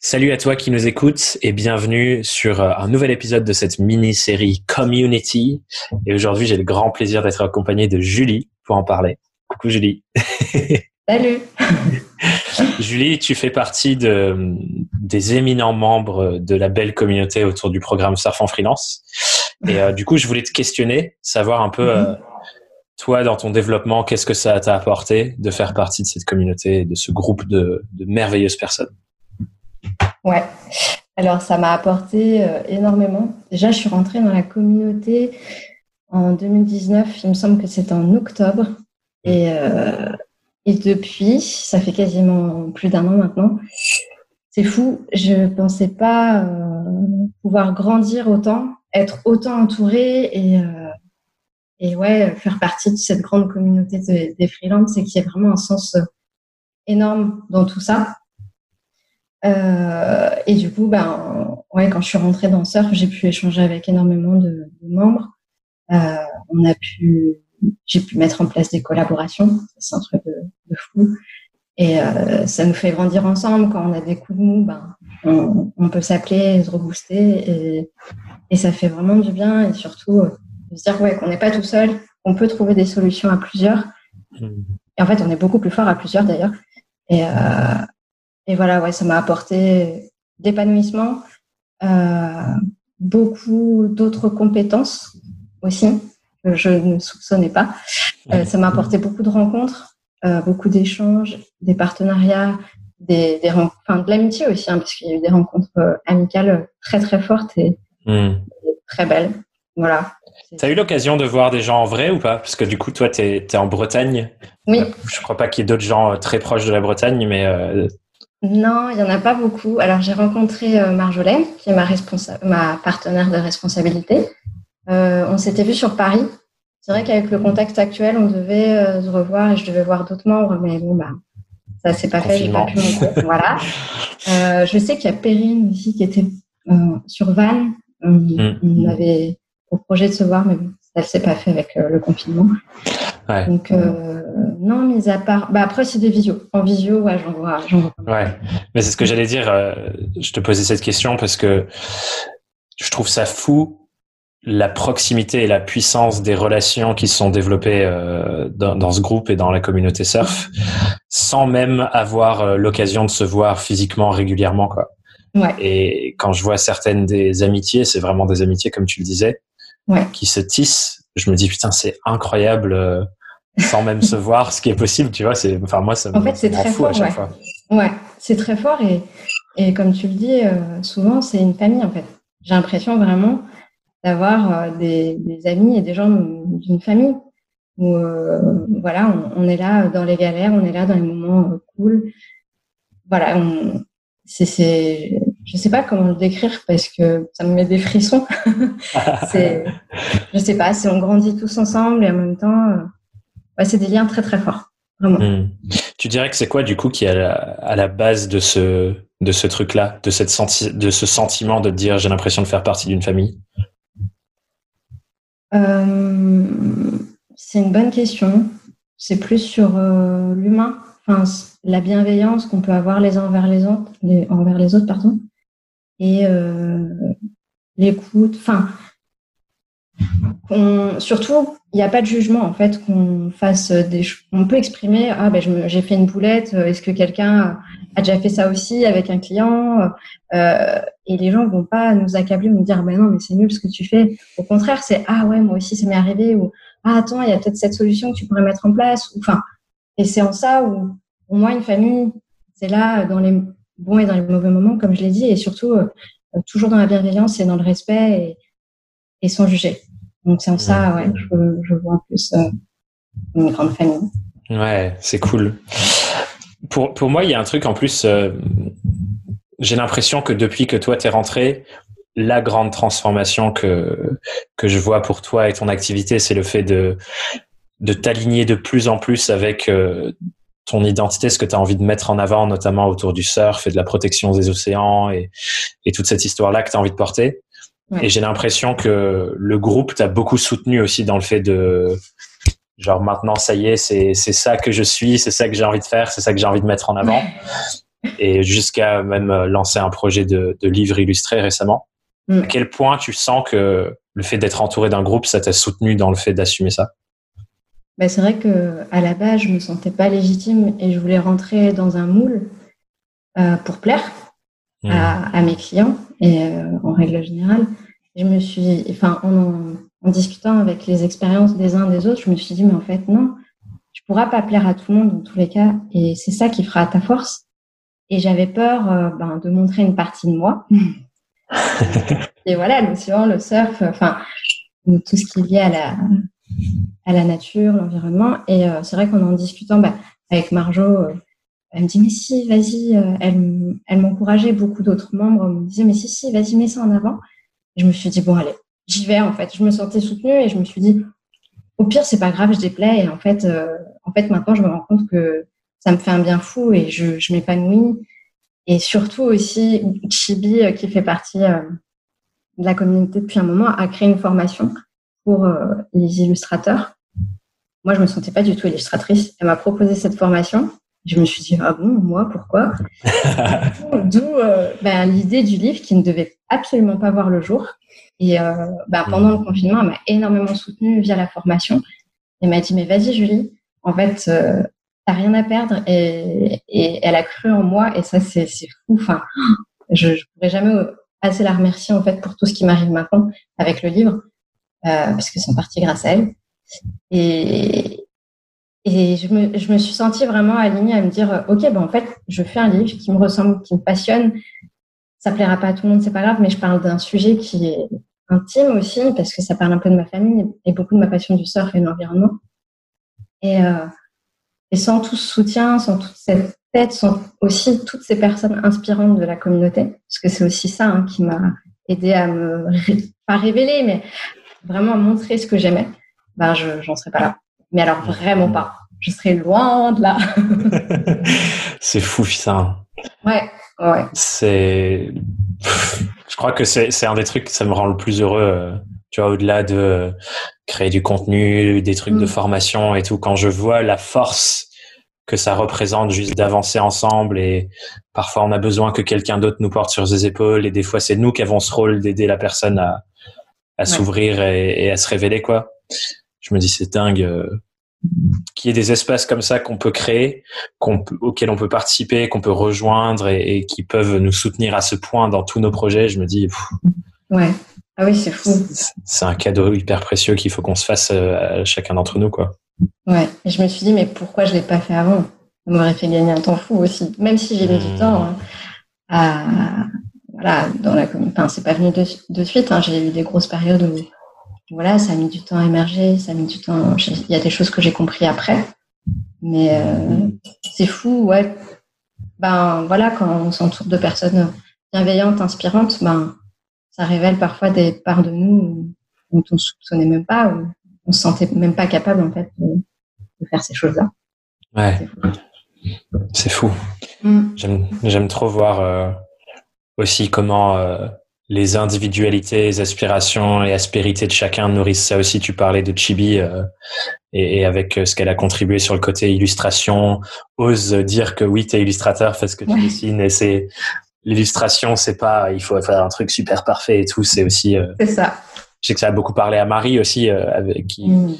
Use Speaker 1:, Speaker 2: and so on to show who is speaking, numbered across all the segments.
Speaker 1: Salut à toi qui nous écoutes et bienvenue sur euh, un nouvel épisode de cette mini-série Community. Et aujourd'hui, j'ai le grand plaisir d'être accompagné de Julie pour en parler. Coucou Julie.
Speaker 2: Salut.
Speaker 1: Julie, tu fais partie de, des éminents membres de la belle communauté autour du programme Surf en freelance. Et euh, du coup, je voulais te questionner, savoir un peu, euh, toi, dans ton développement, qu'est-ce que ça t'a apporté de faire partie de cette communauté, de ce groupe de, de merveilleuses personnes?
Speaker 2: Ouais. Alors, ça m'a apporté euh, énormément. Déjà, je suis rentrée dans la communauté en 2019. Il me semble que c'était en octobre. Et, euh, et depuis, ça fait quasiment plus d'un an maintenant. C'est fou. Je ne pensais pas euh, pouvoir grandir autant, être autant entourée et, et ouais, faire partie de cette grande communauté de, des freelances et qu'il y a vraiment un sens énorme dans tout ça. Euh, et du coup, ben, ouais, quand je suis rentrée dans Surf, j'ai pu échanger avec énormément de, de membres. Euh, on a pu, j'ai pu mettre en place des collaborations. C'est un truc de, de fou. Et euh, ça nous fait grandir ensemble. Quand on a des coups de mou, ben, on, on peut s'appeler, se rebooster. Et, et ça fait vraiment du bien. Et surtout, euh, de se dire ouais, qu'on n'est pas tout seul, qu'on peut trouver des solutions à plusieurs. Et en fait, on est beaucoup plus fort à plusieurs d'ailleurs. Et, euh, et voilà, ouais, ça m'a apporté d'épanouissement, euh, beaucoup d'autres compétences aussi que je ne soupçonnais pas. Euh, ça m'a apporté beaucoup de rencontres, euh, beaucoup d'échanges, des partenariats, des, des enfin, de l'amitié aussi, hein, parce qu'il y a eu des rencontres amicales très très fortes et, mm. et très belles. Voilà.
Speaker 1: Tu as eu l'occasion de voir des gens en vrai ou pas? Parce que du coup, toi, tu es, es, en Bretagne.
Speaker 2: Oui.
Speaker 1: Je crois pas qu'il y ait d'autres gens très proches de la Bretagne, mais
Speaker 2: non, il n'y en a pas beaucoup. Alors, j'ai rencontré euh, Marjolaine, qui est ma, ma partenaire de responsabilité. Euh, on s'était vu sur Paris. C'est vrai qu'avec le contexte actuel, on devait euh, se revoir et je devais voir d'autres membres, mais bon, bah, ça s'est pas fait, j'ai pas pu monter. voilà. Euh, je sais qu'il y a Perrine aussi qui était sur Vannes. Mm. On avait pour projet de se voir, mais bon, ça ne s'est pas fait avec le confinement.
Speaker 1: Ouais.
Speaker 2: Donc, euh, non, mis à part. Bah, après, c'est des visios. En visio, ouais, j'en vois, vois.
Speaker 1: Ouais, mais c'est ce que j'allais dire. Euh, je te posais cette question parce que je trouve ça fou la proximité et la puissance des relations qui sont développées euh, dans, dans, ce groupe et dans la communauté surf, sans même avoir euh, l'occasion de se voir physiquement régulièrement, quoi.
Speaker 2: Ouais.
Speaker 1: Et quand je vois certaines des amitiés, c'est vraiment des amitiés, comme tu le disais,
Speaker 2: ouais.
Speaker 1: qui se tissent. Je me dis putain, c'est incroyable. Euh, sans même se voir ce qui est possible, tu vois. C'est, enfin, moi, ça
Speaker 2: en fait, c'est très fort,
Speaker 1: à chaque
Speaker 2: ouais.
Speaker 1: fois.
Speaker 2: Ouais, c'est très fort et, et comme tu le dis, euh, souvent, c'est une famille, en fait. J'ai l'impression vraiment d'avoir euh, des, des, amis et des gens d'une famille où, voilà, on, on, est là dans les galères, on est là dans les moments cool. Voilà, on, c'est, c'est, je sais pas comment le décrire parce que ça me met des frissons. c'est, je sais pas, c'est on grandit tous ensemble et en même temps, euh, ouais, c'est des liens très très forts, vraiment.
Speaker 1: Mmh. Tu dirais que c'est quoi du coup qui est à la, à la base de ce de ce truc-là, de cette senti de ce sentiment de dire j'ai l'impression de faire partie d'une famille?
Speaker 2: Euh, C'est une bonne question. C'est plus sur euh, l'humain, enfin la bienveillance qu'on peut avoir les uns envers les autres, les, envers les autres, pardon, et euh, l'écoute. Enfin, surtout, il n'y a pas de jugement en fait qu'on fasse des. On peut exprimer ah ben j'ai fait une boulette. Est-ce que quelqu'un a déjà fait ça aussi avec un client euh, Et les gens vont pas nous accabler, nous dire ben non mais c'est nul ce que tu fais. Au contraire, c'est ah ouais moi aussi ça m'est arrivé ou ah attends il y a peut-être cette solution que tu pourrais mettre en place. Enfin et c'est en ça où pour moi une famille c'est là dans les bons et dans les mauvais moments comme je l'ai dit et surtout euh, toujours dans la bienveillance et dans le respect et, et sans juger. Donc c'est en ça, ouais, je, je vois en plus euh, une grande famille.
Speaker 1: Ouais, c'est cool. Pour, pour moi, il y a un truc en plus, euh, j'ai l'impression que depuis que toi t'es rentré, la grande transformation que, que je vois pour toi et ton activité, c'est le fait de, de t'aligner de plus en plus avec euh, ton identité, ce que tu as envie de mettre en avant, notamment autour du surf et de la protection des océans et, et toute cette histoire-là que tu as envie de porter. Ouais. Et j'ai l'impression que le groupe t'a beaucoup soutenu aussi dans le fait de genre maintenant ça y est, c'est c'est ça que je suis, c'est ça que j'ai envie de faire, c'est ça que j'ai envie de mettre en avant. et jusqu'à même lancer un projet de, de livre illustré récemment. Mm. À quel point tu sens que le fait d'être entouré d'un groupe, ça t'a soutenu dans le fait d'assumer ça?
Speaker 2: Bah, C'est vrai que à la base, je me sentais pas légitime et je voulais rentrer dans un moule euh, pour plaire mm. à, mes clients et euh, en règle générale. Je me suis, enfin, en, en discutant avec les expériences des uns des autres, je me suis dit, mais en fait, non, tu pourras pas plaire à tout le monde dans tous les cas, et c'est ça qui fera ta force. Et j'avais peur euh, ben, de montrer une partie de moi. et voilà, l'océan, le surf, enfin, tout ce qui est lié à la, à la nature, l'environnement. Et euh, c'est vrai qu'en en discutant ben, avec Marjo, euh, elle me dit, mais si, vas-y, elle, elle m'encourageait, beaucoup d'autres membres me disaient, mais si, si, vas-y, mets ça en avant. Et je me suis dit, bon, allez, j'y vais en fait. Je me sentais soutenue et je me suis dit, au pire, c'est pas grave, je déplais. Et en fait, euh, en fait, maintenant, je me rends compte que ça me fait un bien fou et je, m'épanouis. Et surtout aussi, Chibi, euh, qui fait partie euh, de la communauté depuis un moment, a créé une formation pour les illustrateurs. Moi, je me sentais pas du tout illustratrice. Elle m'a proposé cette formation. Je me suis dit, ah bon, moi, pourquoi? D'où ben, l'idée du livre qui ne devait absolument pas voir le jour. Et euh, bah, pendant le confinement, elle m'a énormément soutenue via la formation. Elle m'a dit, mais vas-y Julie, en fait, euh, t'as rien à perdre. Et, et, elle a cru en moi et ça, c'est fou. Enfin, je ne pourrais jamais assez la remercier en fait pour tout ce qui m'arrive maintenant avec le livre, euh, parce que c'est en partie grâce à elle. Et, et je me, je me suis sentie vraiment alignée à me dire, ok, ben en fait, je fais un livre qui me ressemble, qui me passionne. Ça plaira pas à tout le monde, c'est pas grave, mais je parle d'un sujet qui est intime aussi, parce que ça parle un peu de ma famille et beaucoup de ma passion du surf et de l'environnement. Et, euh, et sans tout ce soutien, sans toute cette tête, sans aussi toutes ces personnes inspirantes de la communauté, parce que c'est aussi ça hein, qui m'a aidé à me, pas révéler, mais vraiment à montrer ce que j'aimais, ben je j'en serais pas là. Mais alors vraiment pas. Je serais loin de là.
Speaker 1: c'est fou ça.
Speaker 2: Ouais, ouais.
Speaker 1: C'est je crois que c'est un des trucs que ça me rend le plus heureux. Euh, tu vois, au-delà de créer du contenu, des trucs de mm. formation et tout, quand je vois la force que ça représente juste d'avancer ensemble et parfois on a besoin que quelqu'un d'autre nous porte sur ses épaules et des fois c'est nous qui avons ce rôle d'aider la personne à, à s'ouvrir et, et, à se révéler quoi. Je me dis c'est dingue. Euh, qu'il y ait des espaces comme ça qu'on peut créer, qu'on auxquels on peut participer, qu'on peut rejoindre et, qui peuvent nous soutenir à ce point dans tous nos projets, je me dis.
Speaker 2: ouais. Ah oui, c'est fou.
Speaker 1: C'est un cadeau hyper précieux qu'il faut qu'on se fasse euh, à chacun d'entre nous, quoi.
Speaker 2: Ouais. Et je me suis dit, mais pourquoi je l'ai pas fait avant? Ça m'aurait fait gagner un temps fou aussi. Même si j'ai mis du mmh. temps hein, à, voilà, dans la, enfin, c'est pas venu de, suite. Hein. J'ai eu des grosses périodes où voilà, ça a mis du temps à émerger, ça a mis du temps. Il y a des choses que j'ai compris après, mais euh, c'est fou, ouais. Ben voilà, quand on s'entoure de personnes bienveillantes, inspirantes, ben ça révèle parfois des parts de nous dont on ne soupçonnait même pas, ou on se sentait même pas capable en fait de, faire ces choses-là.
Speaker 1: Ouais. C'est fou. Mm. J'aime trop voir euh, aussi comment euh, les individualités, les aspirations et aspérités de chacun nourrissent ça aussi. Tu parlais de Chibi euh, et, avec euh, ce qu'elle a contribué sur le côté illustration, ose dire que oui, tu es illustrateur, fais ce que tu dessines et c'est l'illustration, c'est pas il faut faire un truc super parfait et tout, c'est aussi
Speaker 2: euh, C'est ça.
Speaker 1: Je sais que ça a beaucoup parlé à Marie aussi avec qui mm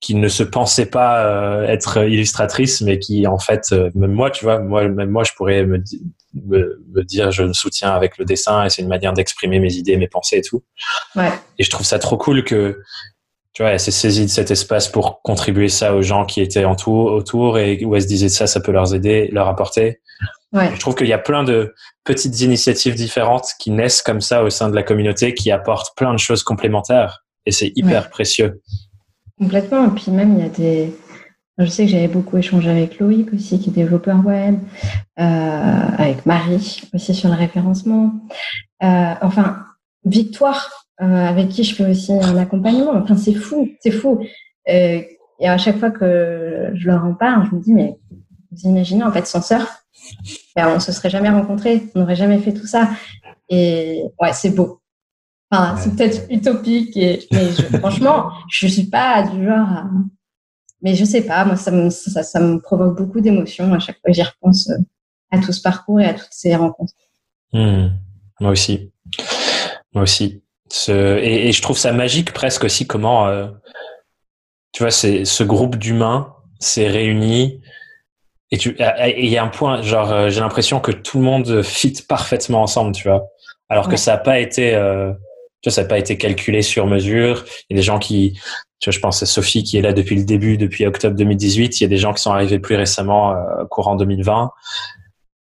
Speaker 1: qui ne se pensait pas euh, être illustratrice, mais qui en fait, euh, même moi, tu vois, moi, même moi, je pourrais me, me, dire, je me soutiens avec le dessin et c'est une manière d'exprimer mes idées, mes pensées et tout.
Speaker 2: Ouais.
Speaker 1: Et je trouve ça trop cool que, tu vois, elle s'est saisie de cet espace pour contribuer ça aux gens qui étaient en tout, autour et où elle se disait ça, ça peut leur aider, leur apporter.
Speaker 2: Ouais.
Speaker 1: Je trouve qu'il y a plein de petites initiatives différentes qui naissent comme ça au sein de la communauté qui apportent plein de choses complémentaires et c'est hyper précieux.
Speaker 2: Complètement. Et puis même, il y a des... Je sais que j'avais beaucoup échangé avec Loïc aussi, qui est développeur web, euh, avec Marie aussi sur le référencement. Euh, enfin, Victoire, euh, avec qui je fais aussi un accompagnement. Enfin, c'est fou, c'est fou. Euh, et à chaque fois que je leur en parle, je me dis, mais vous imaginez, en fait, sans sœur, ben, on se serait jamais rencontrés, on n'aurait jamais fait tout ça. Et ouais, c'est beau. Enfin, c'est peut-être utopique, et, mais franchement, je suis pas du genre à... Mais je sais pas, moi, ça me, ça, ça me provoque beaucoup d'émotions à chaque fois que j'y repense. à tout ce parcours et à toutes ces rencontres.
Speaker 1: Hmm. Moi aussi. Moi aussi. Ce... Et, je trouve ça magique presque aussi comment, euh, tu vois, c'est ce groupe d'humains s'est réuni. Et tu, il y a un point, genre, euh, j'ai l'impression que tout le monde fit parfaitement ensemble, tu vois. Alors que ça n'a pas été, euh, tu vois, ça n'a pas été calculé sur mesure. Il y a des gens qui, tu vois, je pense à Sophie qui est là depuis le début, depuis octobre 2018. Il y a des gens qui sont arrivés plus récemment, euh, courant 2020.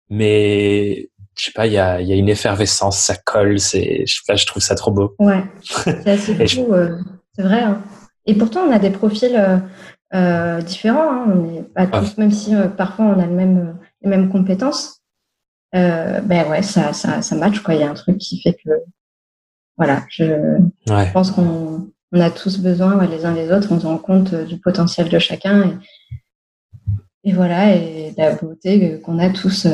Speaker 1: Mais je sais pas, il y a, y a une effervescence, ça colle, c'est, je, je trouve ça trop beau.
Speaker 2: Ouais, c'est assez beau, euh, c'est vrai. Hein. Et pourtant, on a des profils euh, euh différents. Hein. On n'est pas tous, même si euh, parfois on a le même, les mêmes compétences. ben ouais, ça, ça, ça match quoi. Il y a un truc qui fait que, voilà, je, je pense qu'on on a tous besoin ouais, les uns les autres. On se rend compte du potentiel de chacun et, et voilà, et la beauté qu'on a tous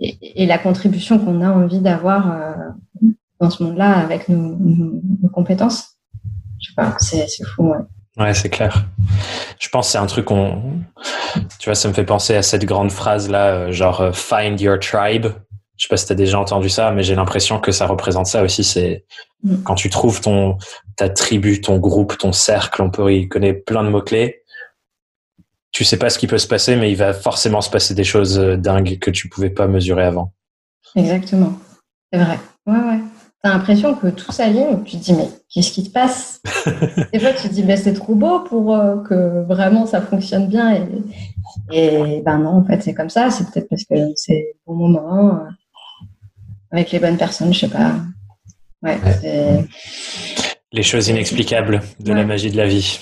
Speaker 2: et, la contribution qu'on a envie d'avoir euh, dans ce monde-là avec nos, compétences. Je sais pas, c'est fou. Ouais.
Speaker 1: Ouais, c'est clair. Je pense que c'est un truc qu'on, tu vois, ça me fait penser à cette grande phrase là, euh, genre euh, find your tribe. Je sais pas si tu as déjà entendu ça, mais j'ai l'impression que ça représente ça aussi. C'est mm. quand tu trouves ton ta tribu, ton groupe, ton cercle, on peut y connaître plein de mots clés tu sais pas ce qui peut se passer, mais il va forcément se passer des choses euh, dingues que tu pouvais pas mesurer avant.
Speaker 2: Exactement. C'est vrai. Ouais, ouais. T'as l'impression que tout s'aligne, tu te dis, mais qu'est-ce qui te passe? Des fois, tu te dis, ben, c'est trop beau pour euh, que vraiment ça fonctionne bien. Et, ben non, en fait, c'est comme ça. C'est peut-être parce que c'est le bon moment, euh, avec les bonnes personnes, je sais pas. Ouais,
Speaker 1: Les choses inexplicables de la magie de la vie.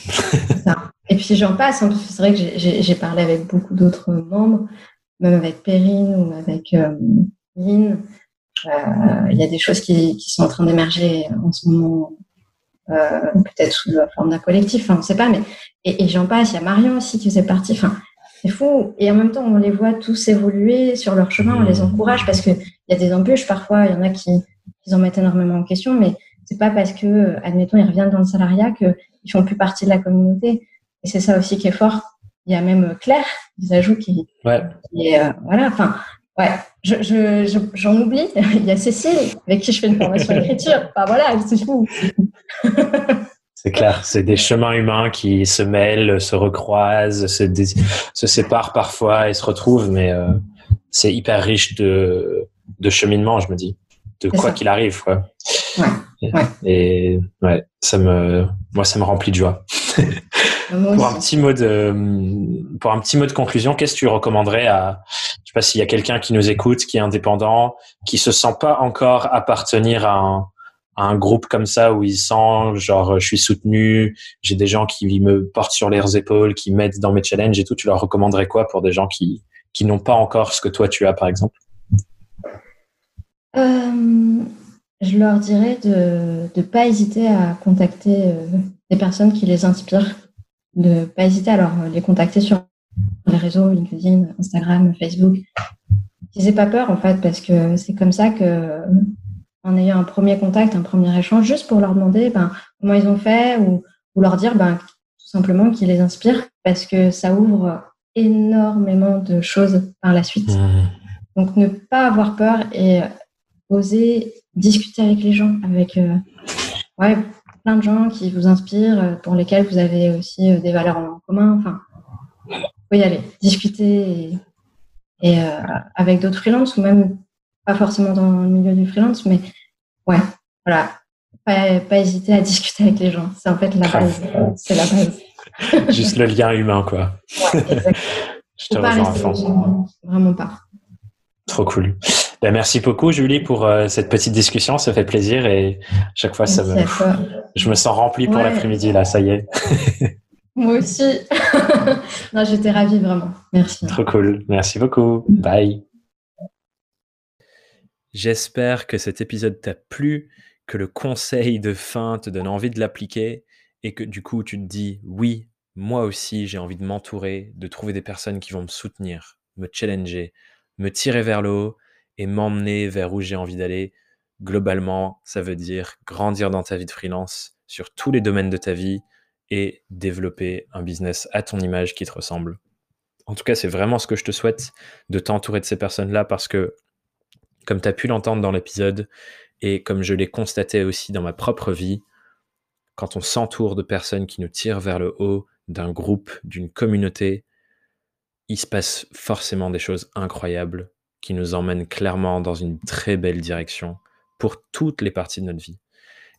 Speaker 2: ça. Et puis j'en passe, hein, c'est vrai que j'ai parlé avec beaucoup d'autres membres, même avec Perrine ou avec euh, Lynn. Euh, il y a des choses qui, qui sont en train d'émerger en ce moment, euh, peut-être sous la forme d'un collectif, enfin, on ne sait pas, mais et, et j'en passe. Il y a Marion aussi qui faisait partie. Enfin, c'est fou. Et en même temps, on les voit tous évoluer sur leur chemin, on les encourage parce qu'il y a des embûches parfois. Il y en a qui, qui en mettent énormément en question, mais c'est pas parce que, admettons, ils reviennent dans le salariat qu'ils font plus partie de la communauté. Et c'est ça aussi qui est fort. Il y a même Claire, des ajouts qui,
Speaker 1: ouais.
Speaker 2: est, euh, voilà, enfin, ouais, j'en je, j'en oublie. Il y a Cécile, avec qui je fais une formation d'écriture. Enfin, voilà, c'est fou.
Speaker 1: C'est clair, c'est des chemins humains qui se mêlent, se recroisent, se, se séparent parfois et se retrouvent, mais euh, c'est hyper riche de, de cheminement, je me dis, de quoi qu'il arrive. Quoi.
Speaker 2: Ouais,
Speaker 1: et, ouais. et ouais, ça me, moi, ça me remplit de joie. pour un petit mot de pour un petit mot de conclusion, qu'est-ce que tu recommanderais à je sais pas s'il y a quelqu'un qui nous écoute, qui est indépendant, qui se sent pas encore appartenir à un, un groupe comme ça où il sent genre je suis soutenu, j'ai des gens qui me portent sur leurs épaules, qui m'aident dans mes challenges et tout. Tu leur recommanderais quoi pour des gens qui qui n'ont pas encore ce que toi tu as par exemple?
Speaker 2: Euh, Je leur dirais de ne pas hésiter à contacter euh, des personnes qui les inspirent de pas hésiter à les contacter sur les réseaux LinkedIn, Instagram, Facebook. Qu'ils n'aient pas peur en fait, parce que c'est comme ça que en ayant un premier contact, un premier échange, juste pour leur demander ben, comment ils ont fait ou, ou leur dire ben, tout simplement qu'ils les inspirent, parce que ça ouvre énormément de choses par la suite. Mmh. Donc ne pas avoir peur et oser discuter avec les gens, avec euh, ouais, plein de gens qui vous inspirent, euh, pour lesquels vous avez aussi euh, des valeurs en commun. Enfin, faut y aller, discuter et, euh, avec d'autres freelances ou même pas forcément dans le milieu du freelance, mais ouais, voilà, pas, pas hésiter à discuter avec les gens. C'est en fait la base. C'est la base.
Speaker 1: Juste le lien humain, quoi.
Speaker 2: Ouais, exactement. Je te rejoins à fond. Vraiment pas.
Speaker 1: Trop cool. Ben, merci beaucoup, Julie, pour euh, cette petite discussion. Ça fait plaisir et chaque fois, ça me... je me sens rempli pour l'après-midi, là, ça y est.
Speaker 2: Moi aussi. non, j'étais ravie, vraiment. Merci.
Speaker 1: Trop cool. Merci beaucoup. Bye. J'espère que cet épisode t'a plu, que le conseil de fin te donne envie de l'appliquer et que du coup, tu te dis, oui, moi aussi, j'ai envie de m'entourer, de trouver des personnes qui vont me soutenir, me challenger, me tirer vers le haut et m'emmener vers où j'ai envie d'aller. Globalement, ça veut dire grandir dans ta vie de freelance sur tous les domaines de ta vie et développer un business à ton image qui te ressemble. En tout cas, c'est vraiment ce que je te souhaite de t'entourer de ces personnes-là parce que, comme tu as pu l'entendre dans l'épisode et comme je l'ai constaté aussi dans ma propre vie, quand on s'entoure de personnes qui nous tirent vers le haut, d'un groupe, d'une communauté, il se passe forcément des choses incroyables qui nous emmènent clairement dans une très belle direction pour toutes les parties de notre vie.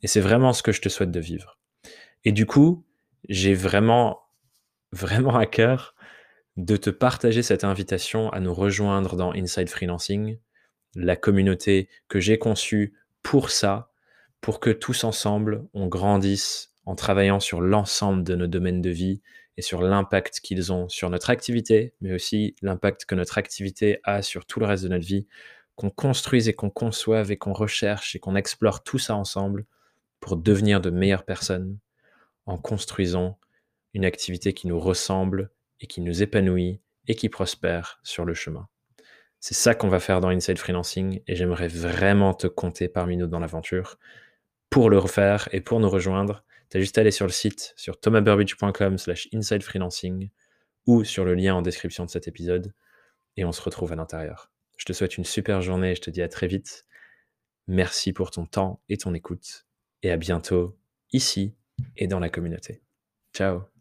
Speaker 1: Et c'est vraiment ce que je te souhaite de vivre. Et du coup, j'ai vraiment, vraiment à cœur de te partager cette invitation à nous rejoindre dans Inside Freelancing, la communauté que j'ai conçue pour ça, pour que tous ensemble, on grandisse en travaillant sur l'ensemble de nos domaines de vie et sur l'impact qu'ils ont sur notre activité, mais aussi l'impact que notre activité a sur tout le reste de notre vie, qu'on construise et qu'on conçoive et qu'on recherche et qu'on explore tout ça ensemble pour devenir de meilleures personnes en construisant une activité qui nous ressemble et qui nous épanouit et qui prospère sur le chemin. C'est ça qu'on va faire dans Inside Freelancing et j'aimerais vraiment te compter parmi nous dans l'aventure. Pour le refaire et pour nous rejoindre, tu as juste à aller sur le site sur thomasburbidge.com slash inside freelancing ou sur le lien en description de cet épisode et on se retrouve à l'intérieur. Je te souhaite une super journée et je te dis à très vite. Merci pour ton temps et ton écoute et à bientôt ici et dans la communauté. Ciao